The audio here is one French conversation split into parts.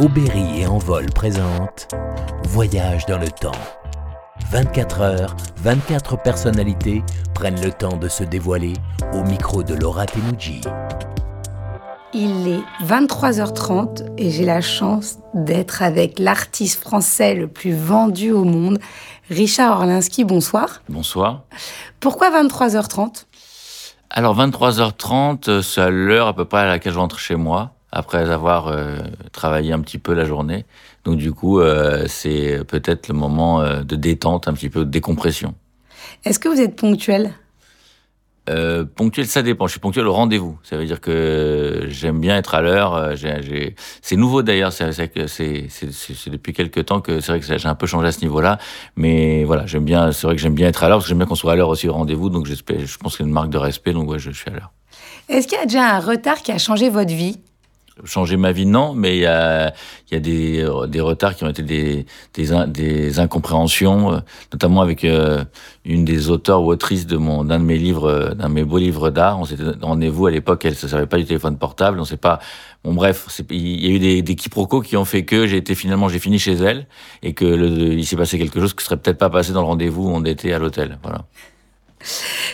Aubéry et Envol présente Voyage dans le temps. 24 heures, 24 personnalités prennent le temps de se dévoiler au micro de Laura Tenuji. Il est 23h30 et j'ai la chance d'être avec l'artiste français le plus vendu au monde, Richard Orlinski. Bonsoir. Bonsoir. Pourquoi 23h30 Alors 23h30, c'est l'heure à peu près à laquelle je rentre chez moi, après avoir euh, travaillé un petit peu la journée. Donc du coup, euh, c'est peut-être le moment euh, de détente, un petit peu de décompression. Est-ce que vous êtes ponctuel? Ponctuel, ça dépend. Je suis ponctuel au rendez-vous. Ça veut dire que j'aime bien être à l'heure. C'est nouveau d'ailleurs. C'est depuis quelques temps que c'est vrai que j'ai un peu changé à ce niveau-là. Mais voilà, j'aime bien. C'est vrai que j'aime bien être à l'heure parce que j'aime bien qu'on soit à l'heure aussi au rendez-vous. Donc. Je pense que c'est une marque de respect. Donc ouais, je suis à l'heure. Est-ce qu'il y a déjà un retard qui a changé votre vie? Changer ma vie, non, mais il y a, y a des, des retards qui ont été des, des, in- des incompréhensions, euh, notamment avec euh, une des auteurs ou autrices d'un de mes livres, euh, d'un de mes beaux livres d'art. On s'était rendez-vous à l'époque, elle ne savait pas du téléphone portable, on sait pas. Bon bref, il y a eu des, des quiproquos qui ont fait que j'ai été finalement j'ai fini chez elle et que le, il s'est passé quelque chose qui serait peut-être pas passé dans le rendez-vous où on était à l'hôtel. Voilà.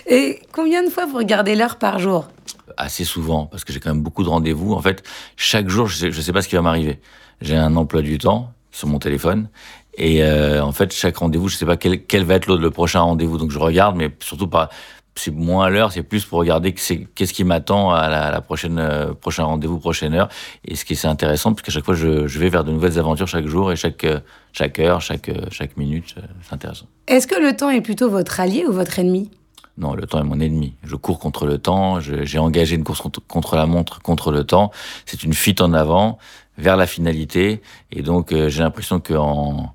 Et combien de fois vous regardez l'heure par jour assez souvent parce que j'ai quand même beaucoup de rendez-vous. En fait, chaque jour, je je sais pas ce qui va m'arriver. J'ai un emploi du temps sur mon téléphone et euh, en fait, chaque rendez-vous, je sais pas quel, quel va être le prochain rendez-vous. Donc je regarde, mais surtout pas. C'est moins à l'heure, c'est plus pour regarder qu'est-ce qui m'attend à la, à la prochaine euh, prochain rendez-vous, prochaine heure. Et ce qui est intéressant, puisqu'à chaque fois, je, je vais vers de nouvelles aventures chaque jour et chaque euh, chaque heure, chaque euh, chaque minute, c'est intéressant. Est-ce que le temps est plutôt votre allié ou votre ennemi? Non, le temps est mon ennemi. Je cours contre le temps. J'ai engagé une course contre, contre la montre, contre le temps. C'est une fuite en avant vers la finalité. Et donc, j'ai l'impression qu'en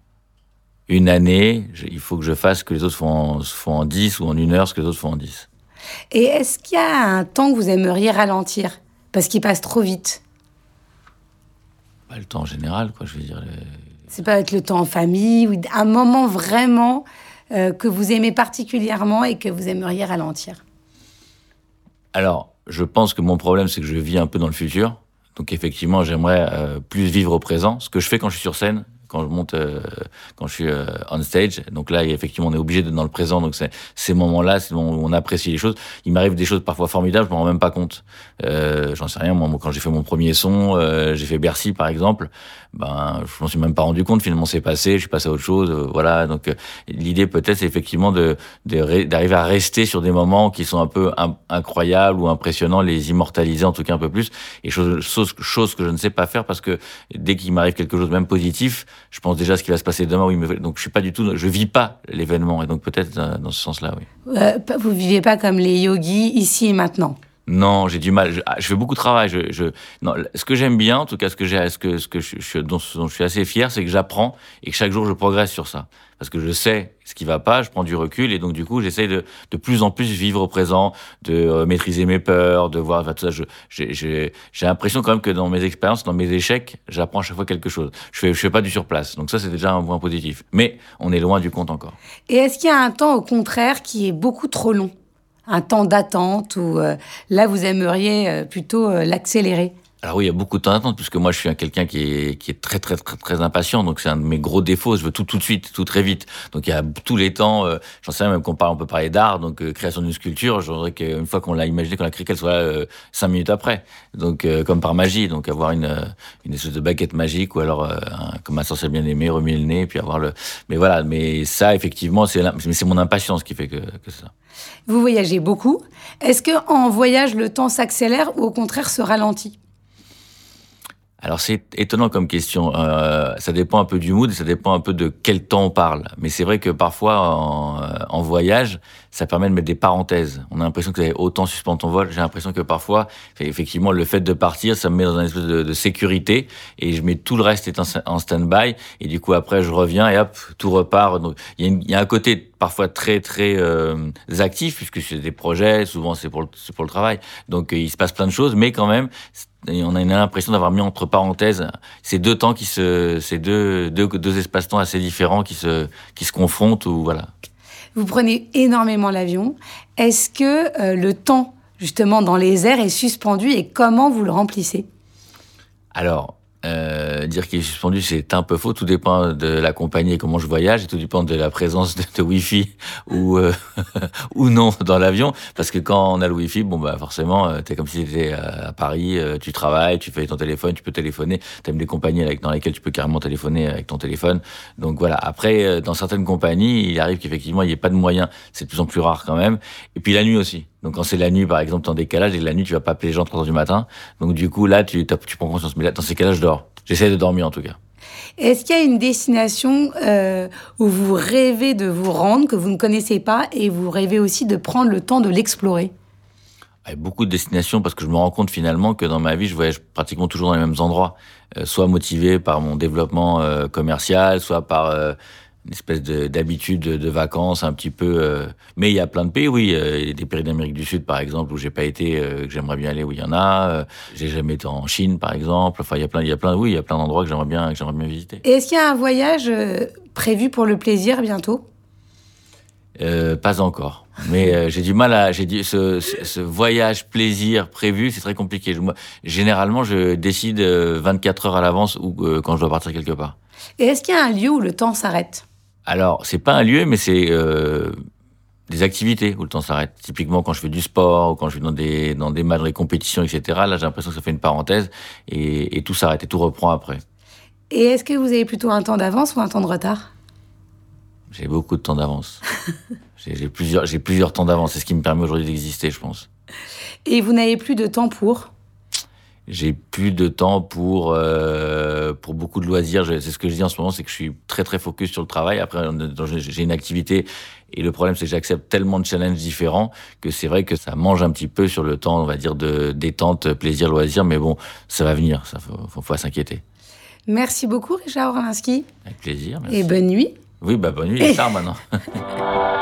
une année, il faut que je fasse ce que les autres font en, font en 10 ou en une heure ce que les autres font en 10. Et est-ce qu'il y a un temps que vous aimeriez ralentir? Parce qu'il passe trop vite. Pas le temps en général, quoi. Je veux dire, C'est pas être le temps en famille ou un moment vraiment euh, que vous aimez particulièrement et que vous aimeriez ralentir. Alors, je pense que mon problème, c'est que je vis un peu dans le futur. Donc, effectivement, j'aimerais euh, plus vivre au présent. Ce que je fais quand je suis sur scène, quand je monte, euh, quand je suis euh, on stage. Donc là, effectivement, on est obligé d'être dans le présent. Donc, ces moments-là, c'est moment où on apprécie les choses. Il m'arrive des choses parfois formidables, je m'en rends même pas compte. Euh, J'en sais rien. Moi, quand j'ai fait mon premier son, euh, j'ai fait Bercy, par exemple. Ben, je m'en suis même pas rendu compte. Finalement, c'est passé. Je suis passé à autre chose. euh, voilà. Donc, euh, l'idée peut-être, c'est effectivement de d'arriver à rester sur des moments qui sont un peu in- incroyables ou impressionnants, les immortaliser en tout cas un peu plus. Et chose, chose, chose que je ne sais pas faire parce que dès qu'il m'arrive quelque chose même positif, je pense déjà à ce qui va se passer demain. Oui, mais donc je suis pas du tout, je vis pas l'événement. Et donc peut-être euh, dans ce sens-là, oui. Euh, vous vivez pas comme les yogis ici et maintenant. Non, j'ai du mal. Je, ah, fais beaucoup de travail. Ce que j'aime bien, en tout cas, ce que je, dont, je suis assez fier, c'est que j'apprends et que chaque jour je progresse sur ça. Parce que je sais ce qui va pas, je prends du recul et donc du coup j'essaie de plus en plus vivre au présent, de euh, maîtriser mes peurs, de voir tout ça. J'ai l'impression quand même que dans mes expériences, dans mes échecs, j'apprends à chaque fois quelque chose. Je fais, je fais pas du surplace. Donc ça c'est déjà un point positif. Mais on est loin du compte encore. Et est-ce qu'il y a un temps au contraire qui est beaucoup trop long? Un temps d'attente ou euh, là vous aimeriez euh, plutôt euh, l'accélérer Alors oui, il y a beaucoup de temps d'attente puisque moi je suis un quelqu'un qui est qui est très très très très impatient. Donc c'est un de mes gros défauts. Je veux tout tout de suite, tout très vite. Donc il y a tous les temps. euh, J'en sais même qu'on parle, on peut parler d'art. Donc euh, création d'une sculpture, je voudrais qu'une fois qu'on l'a imaginé, qu'on l'a créé, qu'elle soit euh, cinq minutes après. Donc euh, comme par magie. Donc avoir une euh, une espèce de baguette magique ou alors euh, un- comme un sorcier bien aimé, remuer le nez, puis avoir le. Mais voilà. Mais ça effectivement, c'est mon impatience qui fait que que ça. Vous voyagez beaucoup. Est-ce que en voyage le temps s'accélère ou au contraire se ralentit? Alors c'est étonnant comme question. Euh, ça dépend un peu du mood ça dépend un peu de quel temps on parle. Mais c'est vrai que parfois en, voyage, ça permet de mettre des parenthèses. On a l'impression que autant suspendre ton vol. J'ai l'impression que parfois, effectivement, le fait de partir, ça me met dans une espèce de, sécurité et je mets tout le reste est en, stand-by. Et du coup après, je reviens et hop, tout repart. Donc il y a un côté parfois très très euh, actif puisque c'est des projets. Souvent c'est pour le, c'est pour le travail. Donc euh, il se passe plein de choses, mais quand même on a l'impression d'avoir mis entre parenthèses ces deux temps qui se, ces deux, deux, deux espaces-temps assez différents qui se, qui se confrontent ou voilà. Vous prenez énormément l'avion. Est-ce que euh, le temps, justement, dans les airs est suspendu et comment vous le remplissez? Alors, Euh, dire qu'il est suspendu, c'est un peu faux. Tout dépend de la compagnie et comment je voyage, et tout dépend de la présence de, Wi-Fi ou euh, ou non dans l'avion. Parce que quand on a le Wi-Fi, bon bah forcément, euh, t'es comme si t'étais à Paris, euh, tu travailles, tu fais ton téléphone, tu peux téléphoner. T'aimes des compagnies dans lesquelles tu peux carrément téléphoner avec ton téléphone. Donc voilà. Après, euh, dans certaines compagnies, il arrive qu'effectivement il n'y ait pas de moyens. C'est de plus en plus rare quand même. Et puis la nuit aussi. Donc quand c'est la nuit, par exemple, en décalage, et la nuit, tu vas pas appeler les gens à 3 heures du matin. Donc du coup, là, tu, tu prends conscience. Mais là, dans ces cas-là, je dors. J'essaie de dormir en tout cas. Est-ce qu'il y a une destination euh, où vous rêvez de vous rendre, que vous ne connaissez pas, et vous rêvez aussi de prendre le temps de l'explorer? Avec beaucoup de destinations, parce que je me rends compte finalement que dans ma vie, je voyage pratiquement toujours dans les mêmes endroits. Euh, soit motivé par mon développement euh, commercial, soit par une espèce de- d'habitude de, de vacances un petit peu. euh, Mais il y a plein de pays, oui. euh, Il y a des pays d'Amérique du Sud, par exemple, où j'ai pas été, euh, que j'aimerais bien aller, où il y en a. Euh, J'ai jamais été en Chine, par exemple. Enfin, il y a plein, il y a plein, oui, il y a plein d'endroits que j'aimerais bien, que j'aimerais bien visiter. Et Est-ce qu'il y a un voyage prévu pour le plaisir bientôt? Pas encore. Mais j'ai du mal à. J'ai dit ce, ce, ce voyage plaisir prévu, c'est très compliqué. Je- moi, généralement, je décide euh, 24 heures à l'avance ou quand je dois partir quelque part. Et est-ce qu'il y a un lieu où le temps s'arrête? Alors, c'est pas un lieu, mais c'est euh, des activités où le temps s'arrête. Typiquement, quand je fais du sport ou quand je suis dans des dans des matchs, des compétitions, etc. Là, j'ai l'impression que ça fait une parenthèse et, et tout s'arrête et tout reprend après. Et est-ce que vous avez plutôt un temps d'avance ou un temps de retard? J'ai beaucoup de temps d'avance. j'ai plusieurs j'ai plusieurs temps d'avance. C'est ce qui me permet aujourd'hui d'exister, je pense. Et vous n'avez plus de temps pour? J'ai plus de temps pour euh, pour beaucoup de loisirs. C'est ce que je dis en ce moment, c'est que je suis très très focus sur le travail. Après, j'ai une activité et le problème c'est que j'accepte tellement de challenges différents que c'est vrai que ça mange un petit peu sur le temps, on va dire de détente, plaisir, loisir. Mais bon, ça va venir. Ça faut, faut pas s'inquiéter. Merci beaucoup, Richard Orlinski. Avec plaisir. Merci. Et bonne nuit. Oui, bah bonne nuit, il est tard maintenant.